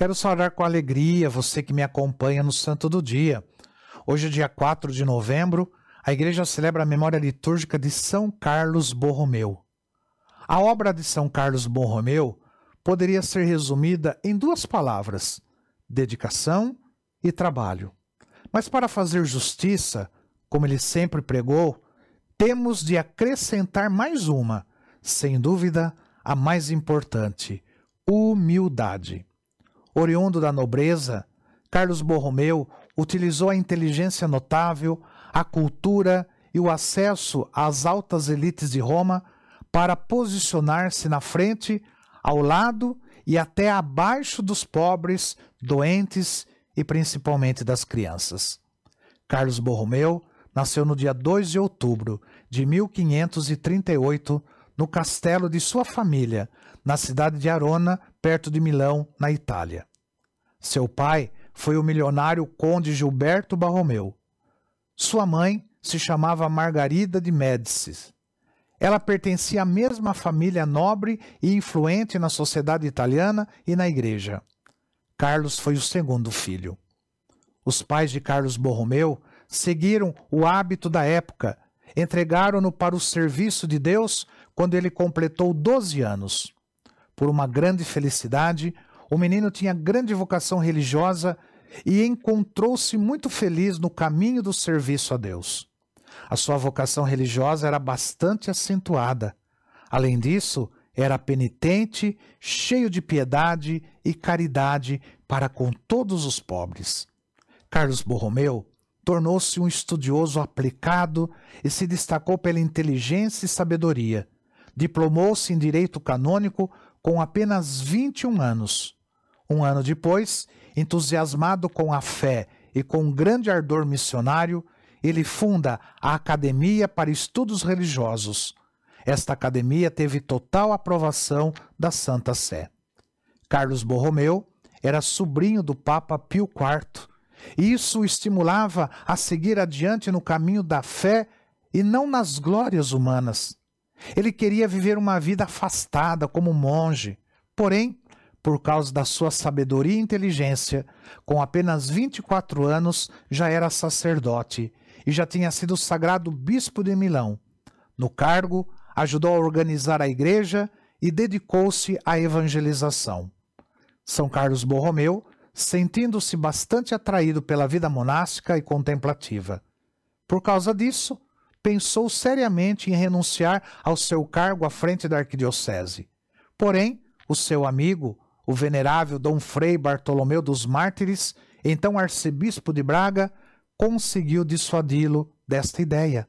Quero saudar com alegria você que me acompanha no Santo do Dia. Hoje, é dia 4 de novembro, a igreja celebra a memória litúrgica de São Carlos Borromeu. A obra de São Carlos Borromeu poderia ser resumida em duas palavras: dedicação e trabalho. Mas para fazer justiça, como ele sempre pregou, temos de acrescentar mais uma, sem dúvida, a mais importante: humildade. Oriundo da nobreza, Carlos Borromeu utilizou a inteligência notável, a cultura e o acesso às altas elites de Roma para posicionar-se na frente, ao lado e até abaixo dos pobres, doentes e principalmente das crianças. Carlos Borromeu nasceu no dia 2 de outubro de 1538 no castelo de sua família, na cidade de Arona, perto de Milão, na Itália. Seu pai foi o milionário conde Gilberto Barromeu. Sua mãe se chamava Margarida de Médicis. Ela pertencia à mesma família nobre e influente na sociedade italiana e na igreja. Carlos foi o segundo filho. Os pais de Carlos Borromeu seguiram o hábito da época, entregaram-no para o serviço de Deus quando ele completou 12 anos. Por uma grande felicidade, o menino tinha grande vocação religiosa e encontrou-se muito feliz no caminho do serviço a Deus. A sua vocação religiosa era bastante acentuada. Além disso, era penitente, cheio de piedade e caridade para com todos os pobres. Carlos Borromeu tornou-se um estudioso aplicado e se destacou pela inteligência e sabedoria. Diplomou-se em direito canônico com apenas 21 anos. Um ano depois, entusiasmado com a fé e com grande ardor missionário, ele funda a Academia para Estudos Religiosos. Esta academia teve total aprovação da Santa Sé. Carlos Borromeu era sobrinho do Papa Pio IV. E isso o estimulava a seguir adiante no caminho da fé e não nas glórias humanas. Ele queria viver uma vida afastada como monge, porém por causa da sua sabedoria e inteligência, com apenas 24 anos já era sacerdote e já tinha sido sagrado bispo de Milão. No cargo, ajudou a organizar a igreja e dedicou-se à evangelização. São Carlos Borromeu, sentindo-se bastante atraído pela vida monástica e contemplativa. Por causa disso, pensou seriamente em renunciar ao seu cargo à frente da arquidiocese. Porém, o seu amigo, o venerável Dom Frei Bartolomeu dos Mártires, então arcebispo de Braga, conseguiu dissuadi-lo desta ideia.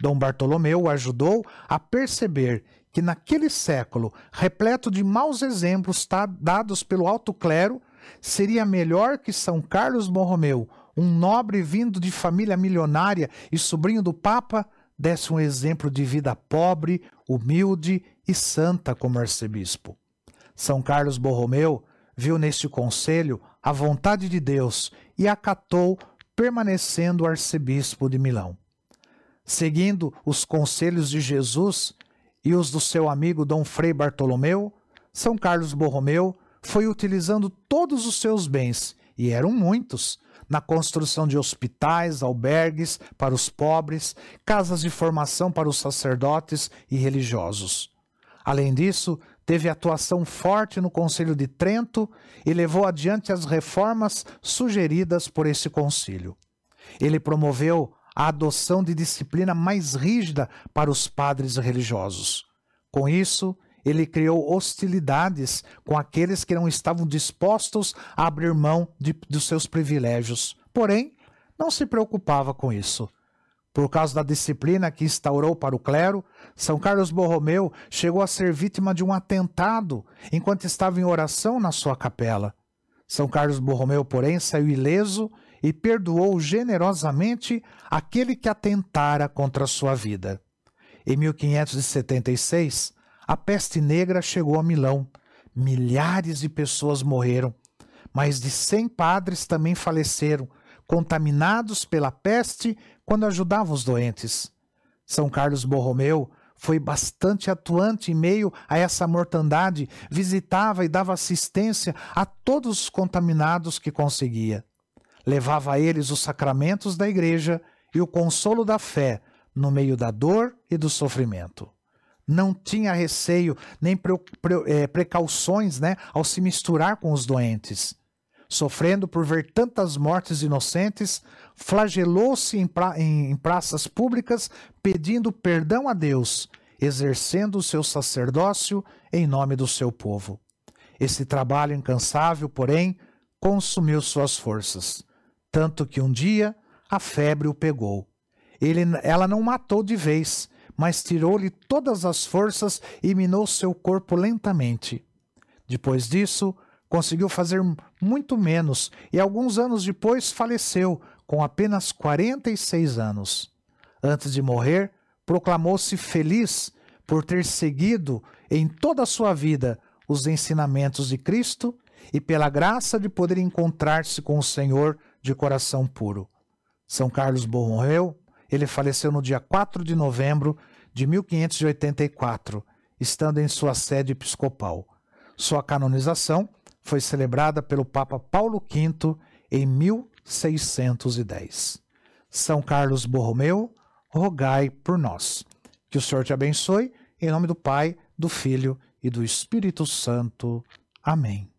Dom Bartolomeu o ajudou a perceber que naquele século, repleto de maus exemplos dados pelo alto clero, seria melhor que São Carlos Borromeu, um nobre vindo de família milionária e sobrinho do Papa, desse um exemplo de vida pobre, humilde e santa como arcebispo. São Carlos Borromeu viu neste conselho a vontade de Deus e acatou, permanecendo arcebispo de Milão. Seguindo os conselhos de Jesus e os do seu amigo Dom Frei Bartolomeu, São Carlos Borromeu foi utilizando todos os seus bens, e eram muitos, na construção de hospitais, albergues para os pobres, casas de formação para os sacerdotes e religiosos. Além disso, teve atuação forte no Conselho de Trento e levou adiante as reformas sugeridas por esse concílio. Ele promoveu a adoção de disciplina mais rígida para os padres religiosos. Com isso, ele criou hostilidades com aqueles que não estavam dispostos a abrir mão dos seus privilégios. Porém, não se preocupava com isso. Por causa da disciplina que instaurou para o clero, São Carlos Borromeu chegou a ser vítima de um atentado enquanto estava em oração na sua capela. São Carlos Borromeu, porém, saiu ileso e perdoou generosamente aquele que atentara contra a sua vida. Em 1576, a peste negra chegou a Milão. Milhares de pessoas morreram. Mais de cem padres também faleceram, contaminados pela peste quando ajudava os doentes. São Carlos Borromeu foi bastante atuante em meio a essa mortandade, visitava e dava assistência a todos os contaminados que conseguia. Levava a eles os sacramentos da igreja e o consolo da fé no meio da dor e do sofrimento. Não tinha receio nem é, precauções né, ao se misturar com os doentes. Sofrendo por ver tantas mortes inocentes, flagelou-se em, pra, em, praças públicas pedindo perdão a Deus, exercendo o seu sacerdócio em nome do seu povo. Esse trabalho incansável, porém, consumiu suas forças, tanto que um dia a febre o pegou. Ele, ela não matou de vez, mas tirou-lhe todas as forças e minou seu corpo lentamente. Depois disso, conseguiu fazer muito menos e alguns anos depois faleceu, com apenas 46 anos. Antes de morrer, proclamou-se feliz por ter seguido em toda a sua vida os ensinamentos de Cristo e pela graça de poder encontrar-se com o Senhor de coração puro. São Carlos Borromeu, ele faleceu no dia 4 de novembro de 1584, estando em sua sede episcopal. Sua canonização foi celebrada pelo Papa Paulo V em 1610. São Carlos Borromeu, rogai por nós. Que o Senhor te abençoe, em nome do Pai, do Filho e do Espírito Santo. Amém.